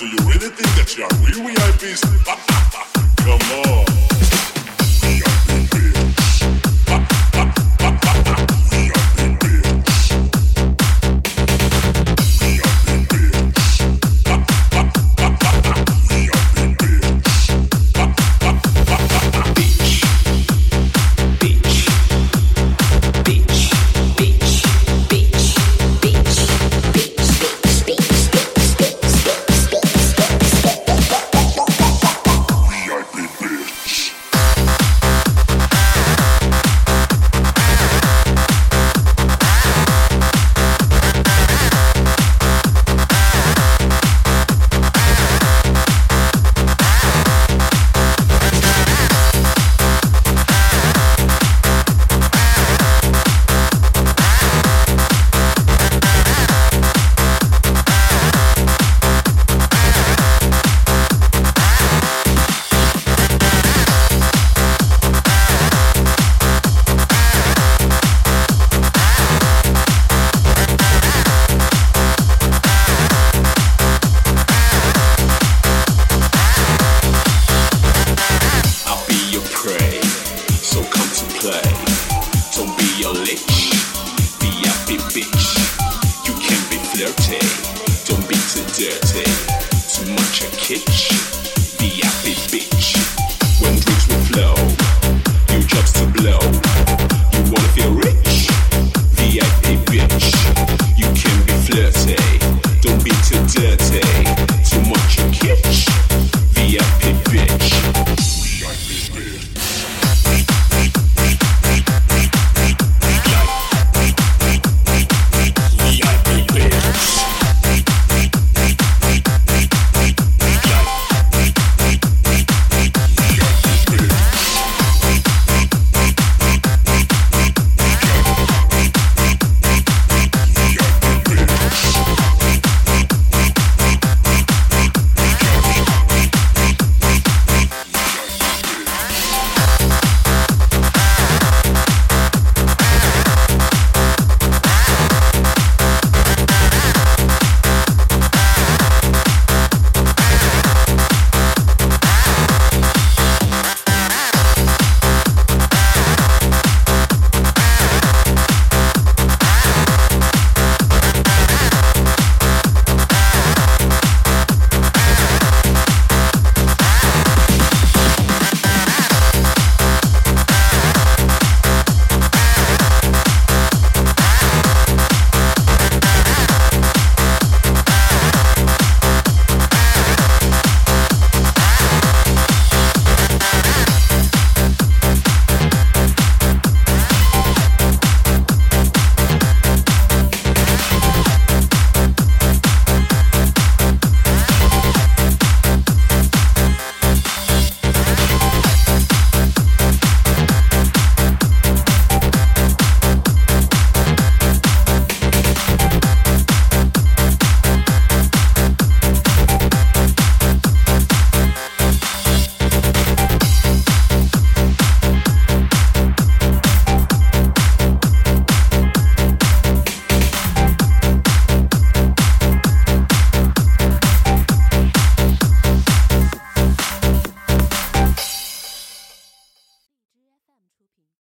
So you really think that you're real VIPs? Come on. When